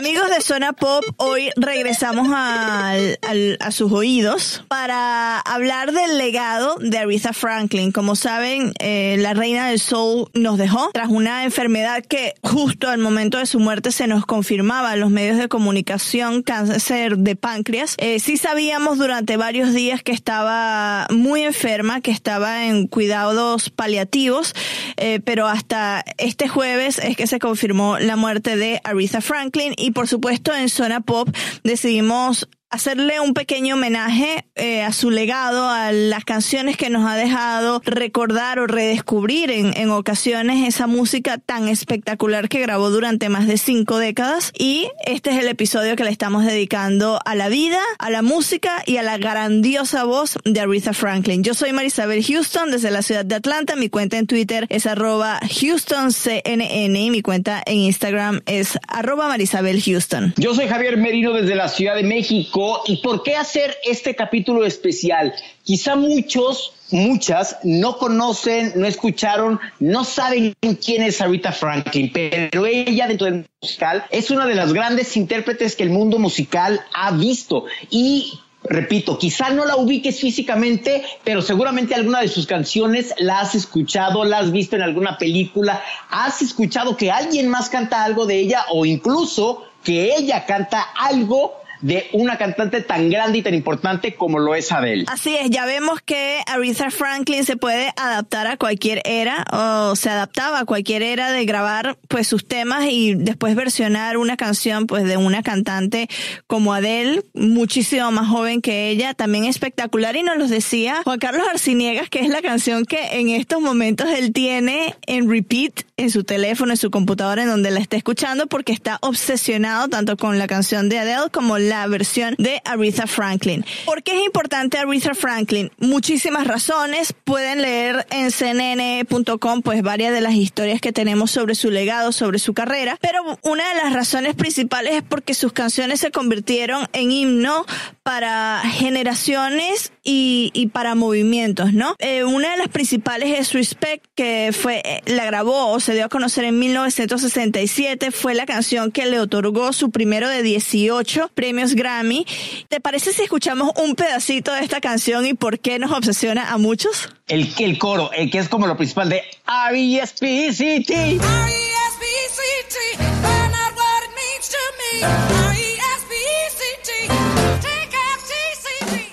Amigos de Zona Pop, hoy regresamos al- a sus oídos para hablar del legado de Aretha Franklin. Como saben, eh, la reina del soul nos dejó tras una enfermedad que justo al momento de su muerte se nos confirmaba en los medios de comunicación, cáncer de páncreas. Eh, sí sabíamos durante varios días que estaba muy enferma, que estaba en cuidados paliativos, eh, pero hasta este jueves es que se confirmó la muerte de Aretha Franklin y por supuesto en Zona Pop decidimos hacerle un pequeño homenaje eh, a su legado, a las canciones que nos ha dejado, recordar o redescubrir en, en ocasiones esa música tan espectacular que grabó durante más de cinco décadas. Y este es el episodio que le estamos dedicando a la vida, a la música y a la grandiosa voz de Aretha Franklin. Yo soy Marisabel Houston desde la ciudad de Atlanta. Mi cuenta en Twitter es arroba HoustonCNN y mi cuenta en Instagram es arroba Marisabel Houston. Yo soy Javier Merino desde la Ciudad de México y ¿por qué hacer este capítulo especial? Quizá muchos, muchas no conocen, no escucharon, no saben quién es Aretha Franklin, pero ella dentro del musical es una de las grandes intérpretes que el mundo musical ha visto y Repito, quizá no la ubiques físicamente, pero seguramente alguna de sus canciones la has escuchado, la has visto en alguna película, has escuchado que alguien más canta algo de ella o incluso que ella canta algo de una cantante tan grande y tan importante como lo es Adele. Así es, ya vemos que Aretha Franklin se puede adaptar a cualquier era o se adaptaba a cualquier era de grabar pues sus temas y después versionar una canción pues de una cantante como Adele, muchísimo más joven que ella, también espectacular y nos los decía Juan Carlos Arciniegas que es la canción que en estos momentos él tiene en repeat en su teléfono, en su computadora, en donde la está escuchando porque está obsesionado tanto con la canción de Adele como versión de Aretha Franklin. ¿Por qué es importante Aretha Franklin? Muchísimas razones. Pueden leer en cnn.com pues varias de las historias que tenemos sobre su legado, sobre su carrera, pero una de las razones principales es porque sus canciones se convirtieron en himno para generaciones y, y para movimientos, ¿no? Eh, una de las principales es Respect, que fue, eh, la grabó o se dio a conocer en 1967, fue la canción que le otorgó su primero de 18 premios Grammy. ¿Te parece si escuchamos un pedacito de esta canción y por qué nos obsesiona a muchos? El, el coro, el que es como lo principal de R.E.S.P.C.T. R-E-S-P-C-T, find out what it means to me.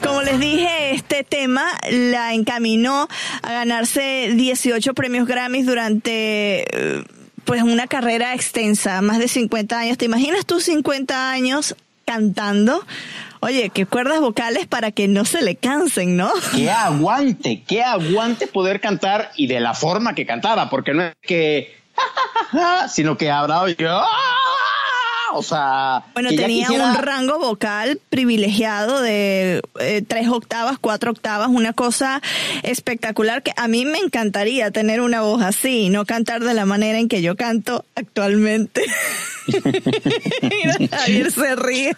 Como les dije, este tema la encaminó a ganarse 18 premios Grammys durante eh, pues una carrera extensa, más de 50 años. ¿Te imaginas tú 50 años cantando? Oye, qué cuerdas vocales para que no se le cansen, ¿no? que aguante, que aguante poder cantar y de la forma que cantaba, porque no es que, sino que habrá yo. O sea, Bueno, tenía quisiera- un rango vocal privilegiado de eh, tres octavas, cuatro octavas, una cosa espectacular que a mí me encantaría tener una voz así, no cantar de la manera en que yo canto actualmente. Mira, Javier se ríe.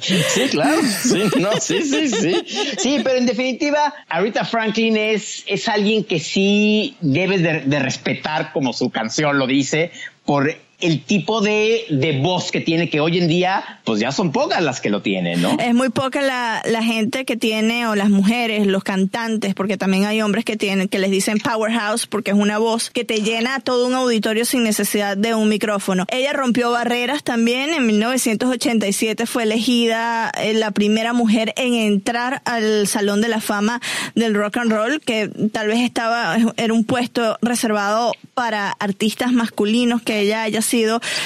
Sí, claro. Sí, no, sí, sí, sí. Sí, pero en definitiva, Aretha Franklin es, es alguien que sí debes de, de respetar, como su canción lo dice, por el tipo de, de voz que tiene, que hoy en día, pues ya son pocas las que lo tienen, ¿no? Es muy poca la, la gente que tiene, o las mujeres, los cantantes, porque también hay hombres que tienen, que les dicen powerhouse, porque es una voz que te llena todo un auditorio sin necesidad de un micrófono. Ella rompió barreras también, en 1987 fue elegida eh, la primera mujer en entrar al Salón de la Fama del Rock and Roll, que tal vez estaba, era un puesto reservado para artistas masculinos, que ella haya sido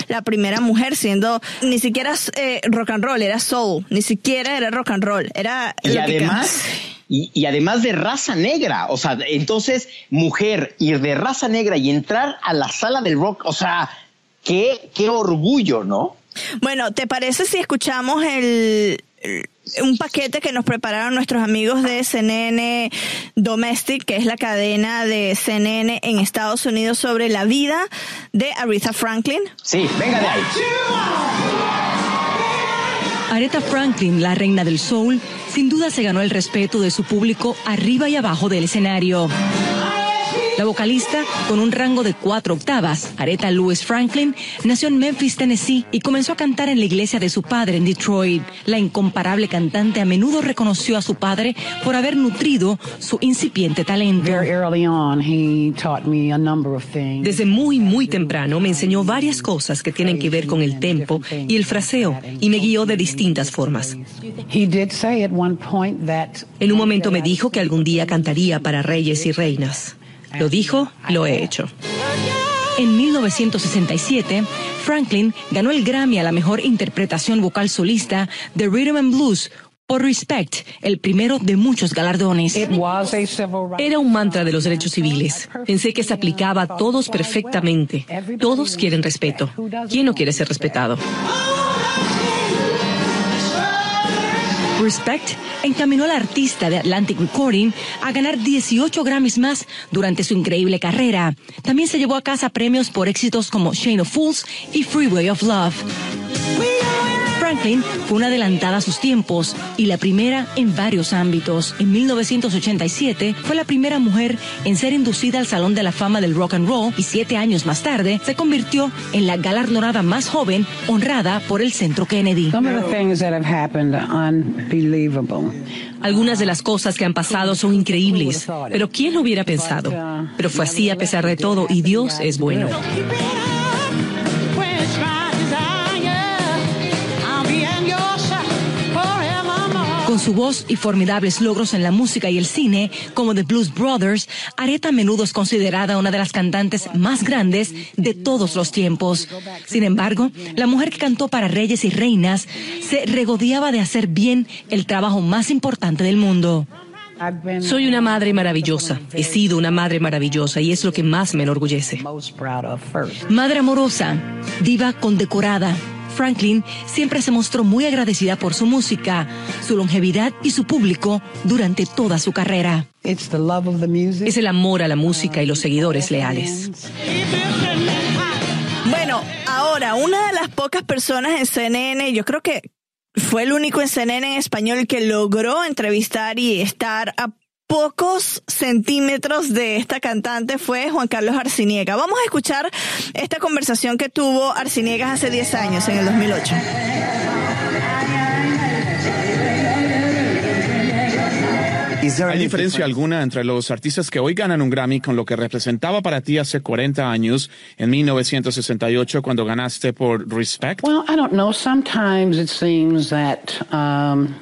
la primera mujer siendo ni siquiera eh, rock and roll, era soul, ni siquiera era rock and roll, era y además y, y además de raza negra, o sea, entonces mujer ir de raza negra y entrar a la sala del rock, o sea, qué qué orgullo, ¿no? Bueno, ¿te parece si escuchamos el, el- un paquete que nos prepararon nuestros amigos de CNN Domestic, que es la cadena de CNN en Estados Unidos sobre la vida de Aretha Franklin? Sí, venga de ahí. Aretha Franklin, la reina del soul, sin duda se ganó el respeto de su público arriba y abajo del escenario. La vocalista, con un rango de cuatro octavas, Aretha Louise Franklin, nació en Memphis, Tennessee y comenzó a cantar en la iglesia de su padre en Detroit. La incomparable cantante a menudo reconoció a su padre por haber nutrido su incipiente talento. Very early on, he taught me a number of things. Desde muy, muy temprano me enseñó varias cosas que tienen que ver con el tempo y el fraseo y me guió de distintas formas. He did say at one point that En un momento me dijo que algún día cantaría para reyes y reinas. Lo dijo, lo he hecho. En 1967, Franklin ganó el Grammy a la mejor interpretación vocal solista de Rhythm and Blues por Respect, el primero de muchos galardones. Era un mantra de los derechos civiles. Pensé que se aplicaba a todos perfectamente. Todos quieren respeto. ¿Quién no quiere ser respetado? Respect encaminó al artista de Atlantic Recording a ganar 18 Grammys más durante su increíble carrera. También se llevó a casa premios por éxitos como Shane of Fools y Freeway of Love. Franklin fue una adelantada a sus tiempos y la primera en varios ámbitos. En 1987 fue la primera mujer en ser inducida al Salón de la Fama del Rock and Roll y siete años más tarde se convirtió en la galardonada más joven honrada por el Centro Kennedy. Algunas de las cosas que han pasado son increíbles, pero ¿quién lo hubiera pensado? Pero fue así a pesar de todo y Dios es bueno. Con su voz y formidables logros en la música y el cine, como The Blues Brothers, Aretha a menudo es considerada una de las cantantes más grandes de todos los tiempos. Sin embargo, la mujer que cantó para reyes y reinas se regodeaba de hacer bien el trabajo más importante del mundo. Soy una madre maravillosa. He sido una madre maravillosa y es lo que más me enorgullece. Madre amorosa, diva condecorada. Franklin siempre se mostró muy agradecida por su música, su longevidad y su público durante toda su carrera. It's the love of the music. Es el amor a la música y los seguidores leales. Bueno, ahora, una de las pocas personas en CNN, yo creo que fue el único en CNN en español que logró entrevistar y estar a pocos centímetros de esta cantante fue Juan Carlos Arciniega. Vamos a escuchar esta conversación que tuvo Arciniegas hace 10 años, en el 2008. ¿Hay diferencia alguna entre los artistas que hoy ganan un Grammy con lo que representaba para ti hace 40 años, en 1968, cuando ganaste por Respect? Well, I don't know. Sometimes it seems that um,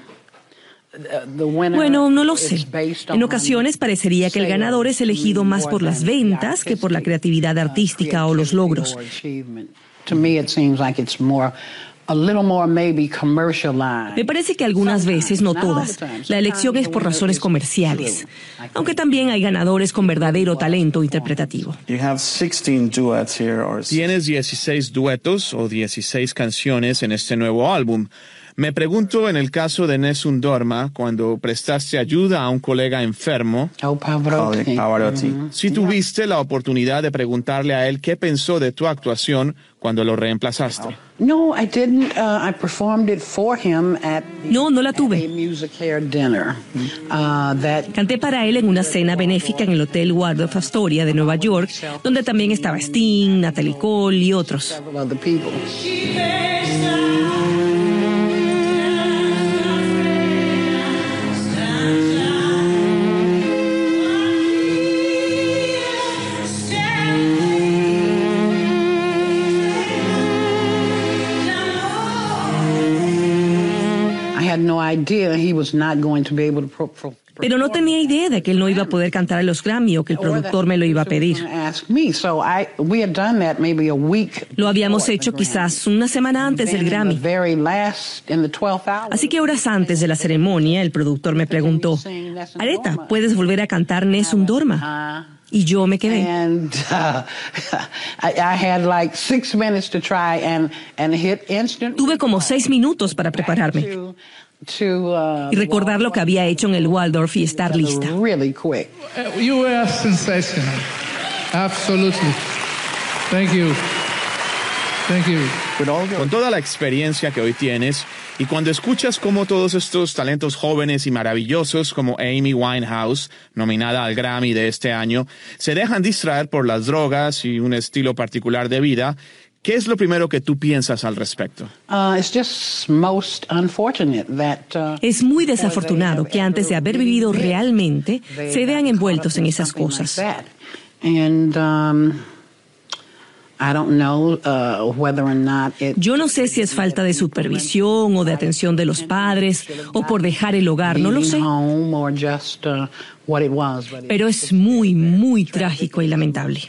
Bueno, no lo sé. En on ocasiones parecería que el ganador es elegido más por las ventas que por la creatividad artística o los logros. me, parece que algunas veces, no todas, la elección es por razones comerciales, aunque también hay ganadores con verdadero talento interpretativo. You have 16 duets here or Tienes 16 duetos o 16 canciones en este nuevo álbum. Me pregunto en el caso de Nessun Dorma, cuando prestaste ayuda a un colega enfermo, Oh, Pavarotti. Pavarotti. si tuviste la oportunidad de preguntarle a él qué pensó de tu actuación cuando lo reemplazaste. No, I didn't. Uh, I performed it for him at No, no la tuve. Uh, that Canté para él en una cena benéfica en el Hotel Waldorf Astoria de Nueva York, donde también estaba Sting, Natalie Cole y otros. Pero no tenía idea de que él no iba a poder cantar en los Grammy o que el productor me lo iba a pedir. a. Lo habíamos hecho quizás una semana antes del Grammy. very last in the 12th hour. Así que horas antes de la ceremonia, el productor me preguntó, Areta, ¿puedes volver a cantar Nessun Dorma? Y yo me quedé. Tuve como seis minutos para prepararme y recordar lo que había hecho en el Waldorf y estar lista. really quick. Uh, You were sensational. Absolutely. Thank you. Thank you. Con toda la experiencia que hoy tienes y cuando escuchas cómo todos estos talentos jóvenes y maravillosos como Amy Winehouse, nominada al Grammy de este año, se dejan distraer por las drogas y un estilo particular de vida, ¿qué es lo primero que tú piensas al respecto? Uh, it's just most unfortunate that. Uh, Es muy desafortunado que antes de haber vivido realmente se vean envueltos en esas cosas. um, I don't know uh, whether or not it. Yo no sé si es falta de supervisión o de atención de los padres o por dejar el hogar, no lo sé. Pero es muy, muy trágico y lamentable.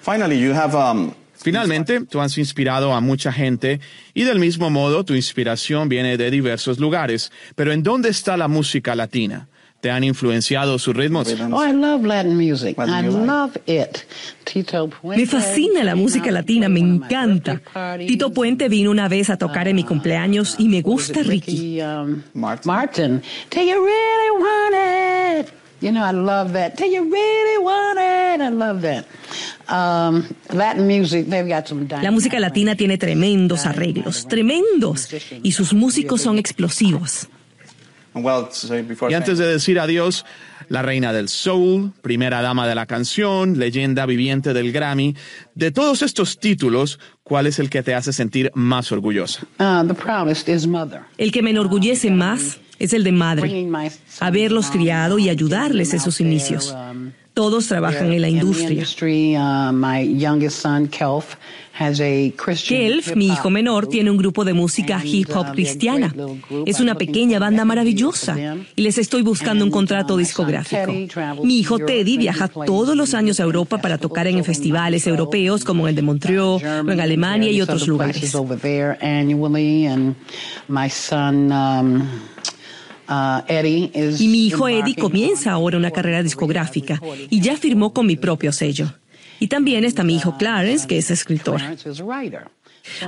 Finally, you have um, Finalmente, tú has inspirado a mucha gente y del mismo modo tu inspiración viene de diversos lugares. Pero ¿en dónde está la música latina? ¿Te han influenciado sus ritmos? Oh, I love Latin music. I love it. Tito Puente. Me fascina la música latina, me encanta. Tito Puente vino una vez a tocar en mi cumpleaños y me gusta Ricky. um, Martin. Do you really want it? You know, I love that. Do you really want it? I love that. Um, Latin music, they've got some La música latina tiene tremendos arreglos, tremendos, y sus músicos son explosivos. well, so before Y antes de decir adiós, la reina del soul, primera dama de la canción, leyenda viviente del Grammy, de todos estos títulos, ¿cuál es el que te hace sentir más orgullosa? Uh, the proudest is mother. El que me enorgullece más es el de madre, haberlos criado y ayudarles en sus inicios. Todos trabajan en la industria. uh, Kelf, mi hijo menor, tiene un grupo de música hip hop cristiana. Es una pequeña banda maravillosa y les estoy buscando un contrato discográfico. Mi hijo Teddy viaja todos los años a Europa para tocar en festivales europeos como el de Montreal o en Alemania y otros lugares. Y mi hijo Eddie comienza ahora una carrera discográfica y ya firmó con mi propio sello. Y también está mi hijo Clarence, que es escritor. Clarence is a writer.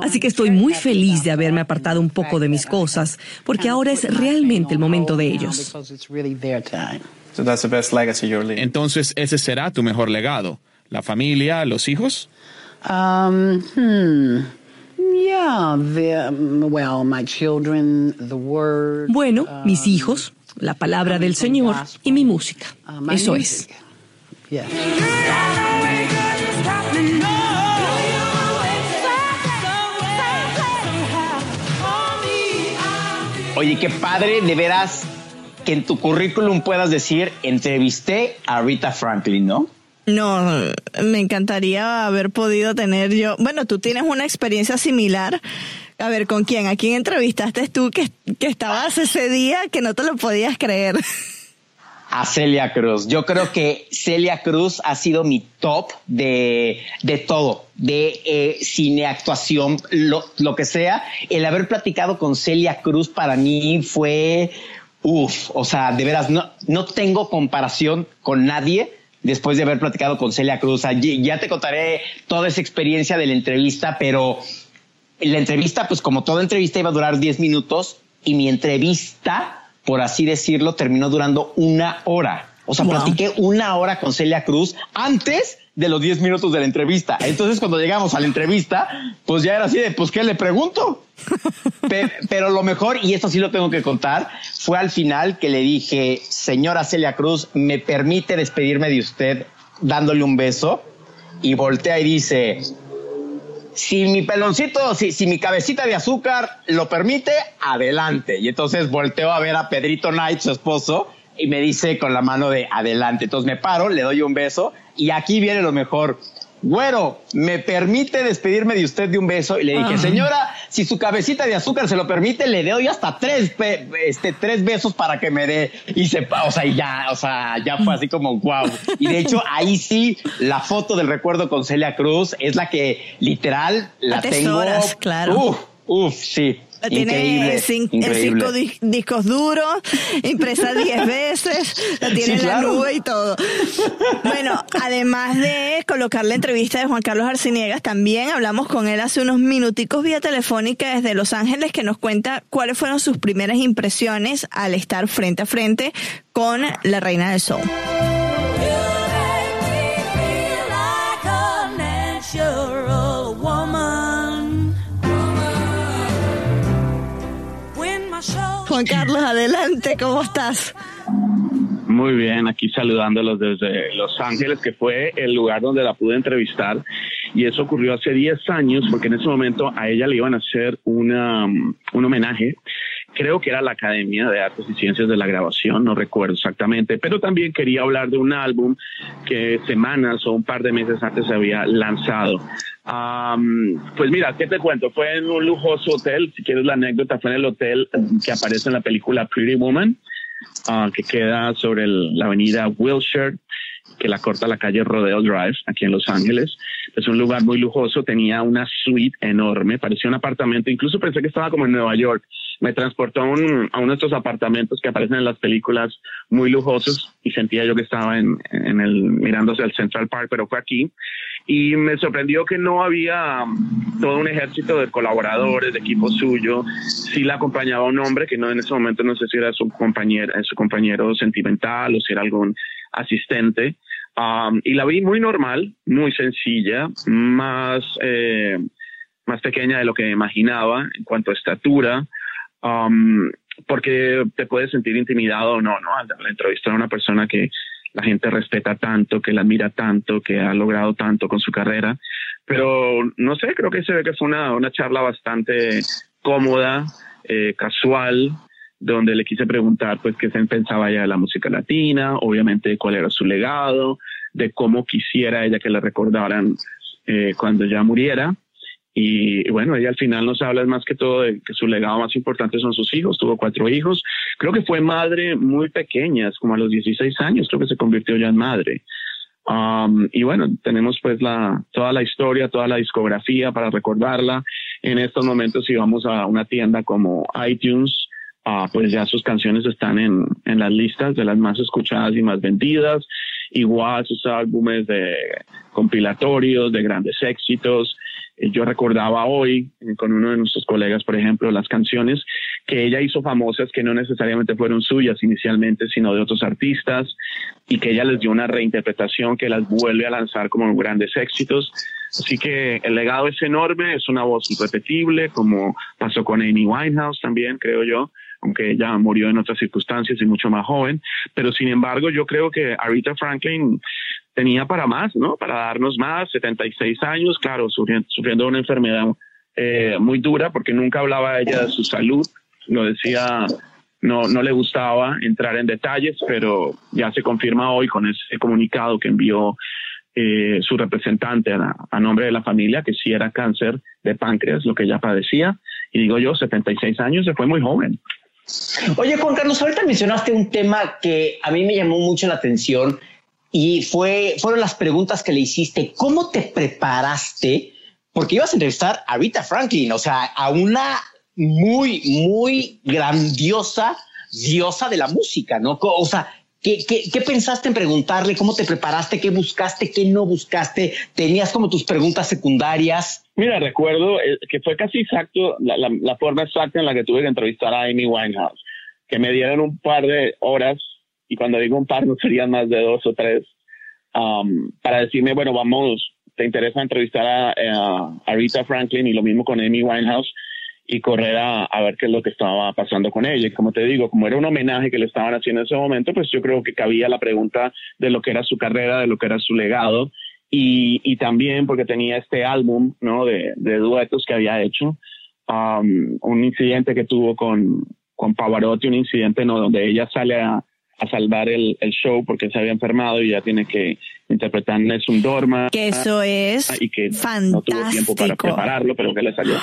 Así que estoy muy feliz de haberme apartado un poco de mis cosas, porque ahora es realmente el momento de ellos. Because it's really their time. So that's the best legacy you're leaving. Entonces, ese será tu mejor legado. ¿La familia, los hijos? Um, hmm. Bueno, mis hijos, la palabra del Señor y mi música. Eso es. Yes. Oye, qué padre, de veras, que en tu currículum puedas decir, entrevisté a Rita Franklin, ¿no? No, me encantaría haber podido tener yo. Bueno, tú tienes una experiencia similar. A ver, ¿con quién? ¿A quién entrevistaste tú que, que estabas ese día que no te lo podías creer? a Celia Cruz. Yo creo que Celia Cruz ha sido mi top de, de todo, de eh, cine, actuación, lo, lo que sea. El haber platicado con Celia Cruz para mí fue, uff, o sea, de veras, no, no tengo comparación con nadie después de haber platicado con Celia Cruz. Ya ya te contaré toda esa experiencia de la entrevista, pero la entrevista, pues como toda entrevista iba a durar 10 minutos y mi entrevista, por así decirlo, terminó durando una hora. O sea, Wow. platiqué una hora con Celia Cruz antes de los 10 minutos de la entrevista. Entonces, cuando llegamos a la entrevista, pues ya era así de, pues, ¿qué le pregunto? Pe- pero lo mejor, y esto sí lo tengo que contar, fue al final que le dije, señora Celia Cruz, ¿me permite despedirme de usted dándole un beso? Y voltea y dice, si mi peloncito, si, si mi cabecita de azúcar lo permite, adelante. Y entonces volteo a ver a Pedrito Knight, su esposo, y me dice con la mano de adelante. Entonces me paro, le doy un beso, y aquí viene lo mejor. Güero, ¿me permite despedirme de usted de un beso? Y le dije, Ah. señora, si su cabecita de azúcar se lo permite, le doy hasta tres, este, tres besos para que me dé. Y se, o sea, y ya, o sea, ya fue así como wow. Y de hecho, ahí sí, la foto del recuerdo con Celia Cruz es la que literal la tengo. claro. Uf, uf, sí. La tiene cinco dis- discos duros, impresa 10 veces, la tiene Sí, en la nube y todo. Bueno, además de colocar la entrevista de Juan Carlos Arciniegas, también hablamos con él hace unos minuticos vía telefónica desde Los Ángeles que nos cuenta cuáles fueron sus primeras impresiones al estar frente a frente con la reina del soul. Juan Carlos, adelante, ¿cómo estás? Muy bien, aquí saludándolos desde Los Ángeles, que fue el lugar donde la pude entrevistar. Y eso ocurrió hace 10 años, porque en ese momento a ella le iban a hacer una, um, un homenaje. Creo que era la Academia de Artes y Ciencias de la Grabación, no recuerdo exactamente, pero también quería hablar de un álbum que semanas o un par de meses antes se había lanzado. Am, pues mira, ¿qué te cuento? Fue en un lujoso hotel, si quieres la anécdota, fue en el hotel que aparece en la película Pretty Woman ah, que queda sobre el- la avenida Wilshire, que la corta la calle Rodeo Drive, aquí en Los Ángeles. Es un lugar muy lujoso, tenía una suite enorme, parecía un apartamento, incluso pensé que estaba como en Nueva York. Me transportó a, un- a uno de estos apartamentos que aparecen en las películas muy lujosos y sentía yo que estaba en, en el, mirándose al Central Park, pero fue aquí. Y me sorprendió que no había um, todo un ejército de colaboradores, de equipo suyo. Sí la acompañaba un hombre que no en ese momento no sé si era su compañero, su compañero sentimental o si era algún asistente. Um, y la vi muy normal, muy sencilla, más, eh, más pequeña de lo que imaginaba en cuanto a estatura. Um, porque te puedes sentir intimidado o no, ¿no? Al, al entrevistar a una persona que la gente respeta tanto, que la admira tanto, que ha logrado tanto con su carrera. Pero no sé, creo que se ve que fue una, una charla bastante cómoda, eh, casual, donde le quise preguntar pues qué se pensaba ella de la música latina, obviamente cuál era su legado, de cómo quisiera ella que la recordaran eh, cuando ya muriera. Y, bueno, ella al final nos habla más que todo de que su legado más importante son sus hijos, tuvo cuatro hijos. Creo que fue madre muy pequeña, como a los 16 años, creo que se convirtió ya en madre. Um, y bueno, tenemos pues la, toda la historia, toda la discografía para recordarla. En estos momentos, si vamos a una tienda como iTunes, ah, pues ya sus canciones están en, en las listas de las más escuchadas y más vendidas. Igual sus álbumes de compilatorios, de grandes éxitos. Eh, Yo recordaba hoy eh, con uno de nuestros colegas, por ejemplo, las canciones que ella hizo famosas que no necesariamente fueron suyas inicialmente, sino de otros artistas y que ella les dio una reinterpretación que las vuelve a lanzar como grandes éxitos. Así que el legado es enorme, es una voz irrepetible, como pasó con Amy Winehouse también, creo yo, aunque ella murió en otras circunstancias y mucho más joven. Pero sin embargo, yo creo que Aretha Franklin tenía para más, ¿no? Para darnos más, 76 años, claro, sufriendo, una enfermedad eh, muy dura porque nunca hablaba ella de su salud, lo decía, no, no le gustaba entrar en detalles, pero ya se confirma hoy con ese comunicado que envió eh, su representante a, a, nombre de la familia, que sí era cáncer de páncreas, lo que ella padecía. Y digo yo, 76 años, se fue muy joven. Oye, Juan Carlos, ahorita mencionaste un tema que a mí me llamó mucho la atención y fue, fueron las preguntas que le hiciste. ¿Cómo te preparaste? Porque ibas a entrevistar a Rita Franklin, o sea, a una muy, muy grandiosa diosa de la música, ¿no? O sea, ¿qué, qué, pensaste en preguntarle? ¿Cómo te preparaste? ¿Qué buscaste? ¿Qué no buscaste? ¿Tenías como tus preguntas secundarias? Mira, recuerdo eh, que fue casi exacto la, forma exacta en la que tuve que entrevistar a Amy Winehouse, que me dieron un par de horas, y cuando digo un par no serían más de dos o tres, um, para decirme, bueno, vamos, te interesa entrevistar a, a, a, Rita Franklin y lo mismo con Amy Winehouse y correr a, a, ver qué es lo que estaba pasando con ella. Y como te digo, como era un homenaje que le estaban haciendo en ese momento, pues yo creo que cabía la pregunta de lo que era su carrera, de lo que era su legado y, y también porque tenía este álbum ¿no? de, de duetos que había hecho, um, un incidente que tuvo con, con Pavarotti, un incidente ¿no? donde ella sale a, a salvar el, el, show porque se había enfermado y ya tiene que interpretar Nessun Dorma. Que eso es y que fantástico. no tuvo tiempo para prepararlo, pero que le salió.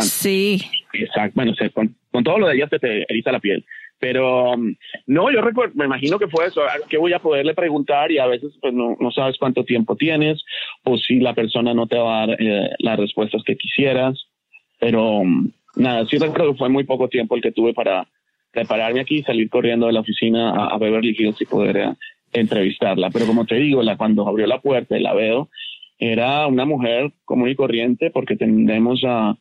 sí. Exacto. Bueno, se, con, con, todo lo de ella se te eriza la piel. Pero um, no, yo recuerdo, me imagino que fue eso, ¿qué voy a poderle preguntar? Y a veces pues no, no sabes cuánto tiempo tienes o si la persona no te va a dar eh, las respuestas que quisieras. Pero um, nada, sí recuerdo que fue muy poco tiempo el que tuve para prepararme aquí y salir corriendo de la oficina a, a Beverly Hills y poder eh, entrevistarla. Pero como te digo, la, cuando abrió la puerta y la veo, era una mujer común y corriente porque tendemos a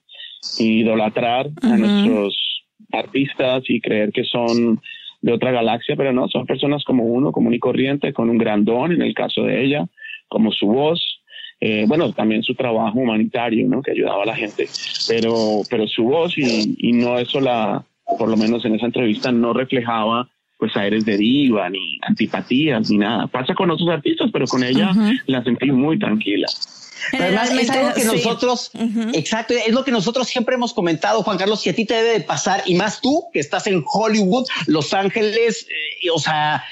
idolatrar uh -huh. a nuestros artistas y creer que son de otra galaxia, pero no, son personas como uno, común y corriente, con un grandón, en el caso de ella, como su voz, eh, bueno, también su trabajo humanitario, ¿no? Que ayudaba a la gente, pero, pero su voz y, y no eso la, por lo menos en esa entrevista no reflejaba pues aires de diva, ni antipatías, ni nada. Pasa con otros artistas, pero con ella uh -huh. la sentí muy tranquila. Además, es algo que nosotros, uh -huh. exacto, es lo que nosotros siempre hemos comentado, Juan Carlos, y a ti te debe de pasar, y más tú, que estás en Hollywood, Los Ángeles, eh, o sea,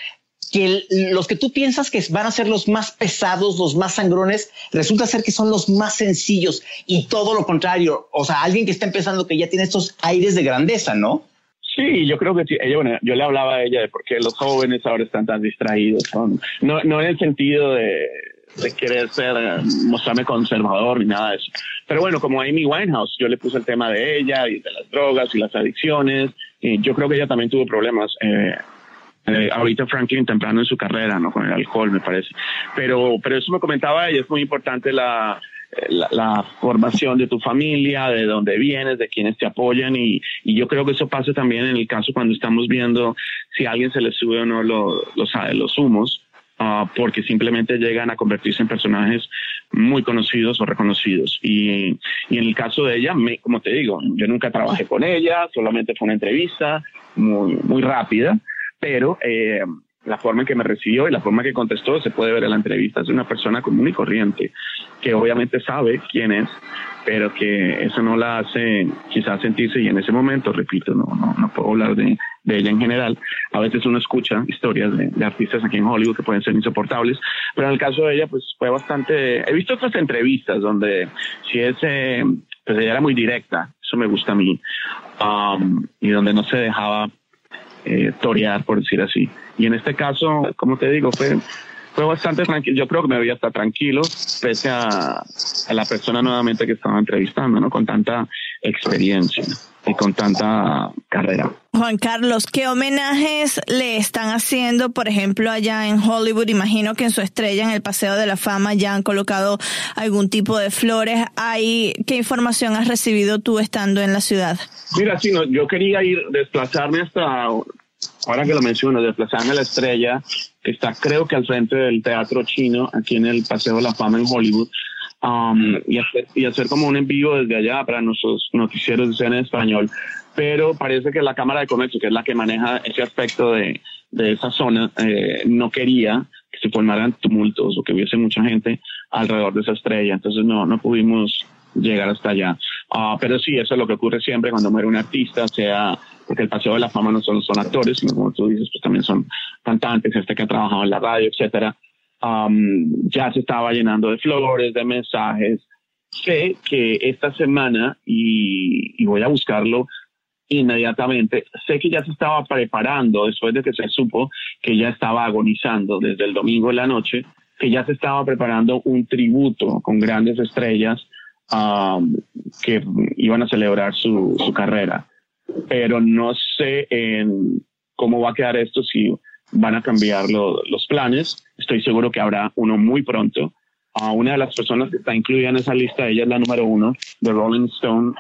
que los que tú piensas que van a ser los más pesados, los más sangrones, resulta ser que son los más sencillos, y todo lo contrario, o sea, alguien que está empezando que ya tiene estos aires de grandeza, ¿no? Sí, yo creo que sí. Ella, bueno, yo le hablaba a ella de por qué los jóvenes ahora están tan distraídos. No, no en el sentido de, querer ser, mostrarme conservador ni nada de eso. Pero bueno, como Amy Winehouse, yo le puse el tema de ella y de las drogas y las adicciones. Yo creo que ella también tuvo problemas. Eh, eh, ahorita Franklin temprano en su carrera, ¿no? Con el alcohol, me parece. Pero, pero eso me comentaba ella, es muy importante la, la, formación de tu familia, de dónde vienes, de quienes te apoyan y, y, yo creo que eso pasa también en el caso cuando estamos viendo si a alguien se le sube o no lo, los, los humos, uh, porque simplemente llegan a convertirse en personajes muy conocidos o reconocidos. Y, y en el caso de ella, me, como te digo, yo nunca trabajé con ella, solamente fue una entrevista muy, muy rápida, pero... Eh, la forma en que me recibió y la forma en que contestó se puede ver en la entrevista. Es una persona común y corriente que obviamente sabe quién es, pero que eso no la hace quizás sentirse y en ese momento, repito, no, no, no puedo hablar de, de, ella en general. A veces uno escucha historias de, de, artistas aquí en Hollywood que pueden ser insoportables, pero en el caso de ella pues fue bastante... He visto otras entrevistas donde si es... Eh, pues ella era muy directa, eso me gusta a mí, um, y donde no se dejaba eh, torear, por decir así. Y en este caso, como te digo, fue, fue bastante tranquilo. Yo creo que me veía hasta tranquilo, pese a, a la persona nuevamente que estaba entrevistando, ¿no? Con tanta experiencia y con tanta carrera. Juan Carlos, ¿qué homenajes le están haciendo, por ejemplo, allá en Hollywood? Imagino que en su estrella, en el Paseo de la Fama, ya han colocado algún tipo de flores. ¿Hay, ¿Qué información has recibido tú estando en la ciudad? Mira, sí, no, yo quería ir, desplazarme hasta, ahora que lo menciono, desplazarme a la estrella, que está creo que al frente del Teatro Chino, aquí en el Paseo de la Fama en Hollywood, um, y, hacer, y hacer como un en vivo desde allá para nuestros noticieros de escena en español. Pero parece que la Cámara de Comercio, que es la que maneja ese aspecto de, de esa zona, eh, no quería que se formaran tumultos o que hubiese mucha gente alrededor de esa estrella. Entonces no, no pudimos llegar hasta allá. Uh, pero sí, eso es lo que ocurre siempre cuando muere un artista, sea porque el Paseo de la Fama no solo son actores, sino como tú dices, pues también son cantantes, gente que ha trabajado en la radio, etcétera. Um, ya se estaba llenando de flores, de mensajes. Sé que esta semana, y, y voy a buscarlo, inmediatamente. Sé que ya se estaba preparando después de que se supo que ya estaba agonizando desde el domingo en la noche, que ya se estaba preparando un tributo con grandes estrellas um, que iban a celebrar su, su carrera. Pero no sé en cómo va a quedar esto, si van a cambiar lo- los planes. Estoy seguro que habrá uno muy pronto. Ah, una de las personas que está incluida en esa lista, ella es la número uno de Rolling Stone,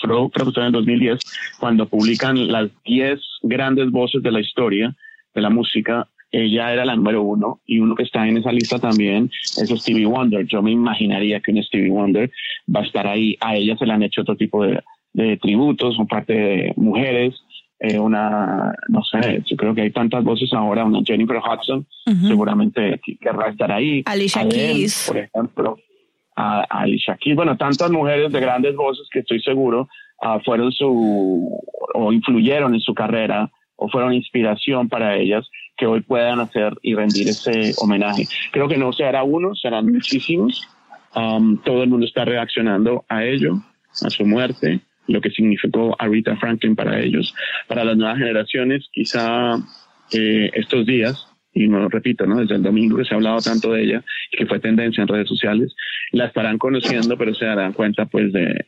creo, creo que fue en el 2010, cuando publican las 10 grandes voces de la historia de la música. Ella era la número uno y uno que está en esa lista también es Stevie Wonder. Yo me imaginaría que un Stevie Wonder va a estar ahí. A ella se le han hecho otro tipo de, de tributos, por parte de mujeres, eh, una, no sé, yo creo que hay tantas voces ahora, una Jennifer Hudson, Ujú. seguramente que querrá estar ahí. Alicia Keys. por ejemplo, a, a Alicia Keys, bueno, tantas mujeres de grandes voces que estoy seguro ah, fueron su, o influyeron en su carrera, o fueron inspiración para ellas, que hoy puedan hacer y rendir ese homenaje. Creo que no será uno, serán muchísimos. Um, todo el mundo está reaccionando a ello, a su muerte, lo que significó Aretha Franklin para ellos. Para las nuevas generaciones, quizá eh, estos días, y no repito, ¿no? desde el domingo que se ha hablado tanto de ella que fue tendencia en redes sociales, la estarán conociendo, pero se darán cuenta pues de,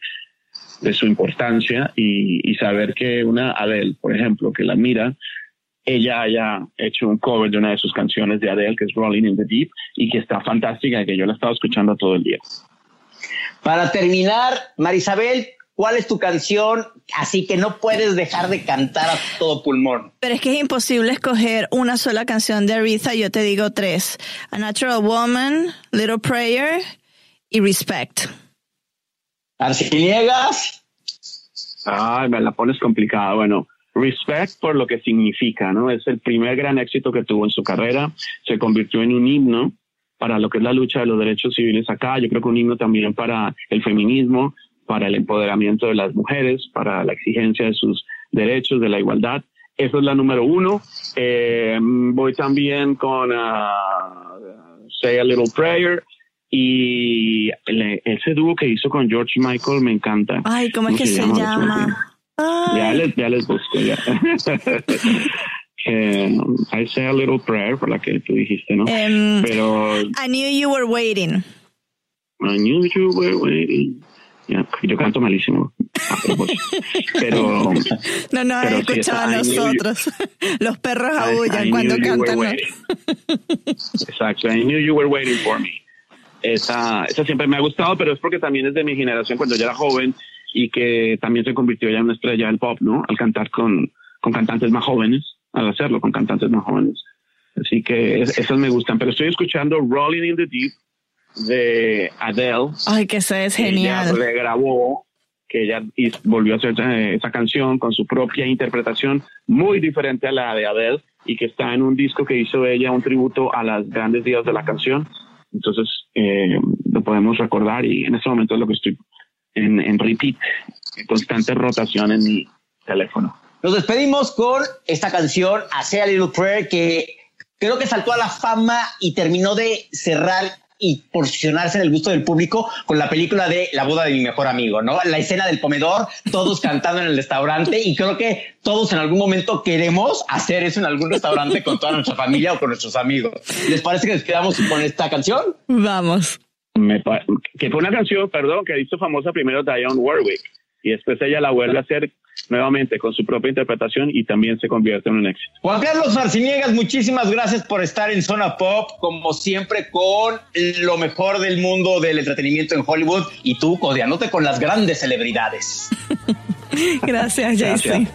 de su importancia y, y saber que una Adele, por ejemplo, que la mira, ella haya hecho un cover de una de sus canciones de Adele, que es Rolling in the Deep, y que está fantástica y que yo la he estado escuchando todo el día. Para terminar, Marisabel, ¿cuál es tu canción? Así que no puedes dejar de cantar a todo pulmón. Pero es que es imposible escoger una sola canción de Aretha, yo te digo tres. A Natural Woman, Little Prayer y Respect. Arciniegas. Ay, me la pones complicada. Bueno, Respect por lo que significa, ¿no? Es el primer gran éxito que tuvo en su carrera. Se convirtió en un himno para lo que es la lucha de los derechos civiles acá. Yo creo que un himno también para el feminismo, para el empoderamiento de las mujeres, para la exigencia de sus derechos, de la igualdad. Eso es la número uno. Eh, voy también con ah, Say a Little Prayer. Y ese dúo que hizo con George Michael me encanta. Ay, ¿cómo es que se llama? Ya les, ya les busco, ya. Eh, I say a little prayer, por la que tú dijiste, ¿no? Em, Pero I Knew You Were Waiting. I knew you were waiting. Yo canto malísimo. Pero No, no, Pero he sí, escuchado a knew you- nosotros. Los perros aullan cuando cantan. Exacto, I knew you were waiting for me. Esa, esa siempre me ha gustado, pero es porque también es de mi generación cuando yo era joven y que también se convirtió ya en una estrella del pop, ¿no? Al cantar con, con cantantes más jóvenes, al hacerlo con cantantes más jóvenes. Así que es- esas me gustan, pero estoy escuchando Rolling in the Deep de Adele. Ay, que eso es que ella genial. regrabó, que ella volvió a hacer eh, esa canción con su propia interpretación, muy diferente a la de Adele, y que está en un disco que hizo ella, un tributo a las grandes días de la canción. Entonces, eh, lo podemos recordar y en este momento es lo que estoy en, en repeat, en constante rotación en mi teléfono. Nos despedimos con esta canción, A Say a Little Prayer, que creo que saltó a la fama y terminó de cerrar y posicionarse en el gusto del público con la película de La boda de mi mejor amigo, ¿no? La escena del comedor, todos cantando en el restaurante y creo que todos en algún momento queremos hacer eso en algún restaurante con toda nuestra familia o con nuestros amigos. ¿Les parece que nos quedamos con esta canción? Vamos. Me que fue una canción, perdón, que hizo famosa primero Dionne Warwick y después ella la vuelve a hacer nuevamente con su propia interpretación y también se convierte en un éxito. Juan Carlos Marciniegas, muchísimas gracias por estar en Zona Pop, como siempre, con lo mejor del mundo del entretenimiento en Hollywood y tú codeándote con las grandes celebridades. Gracias, Gracias. Jason.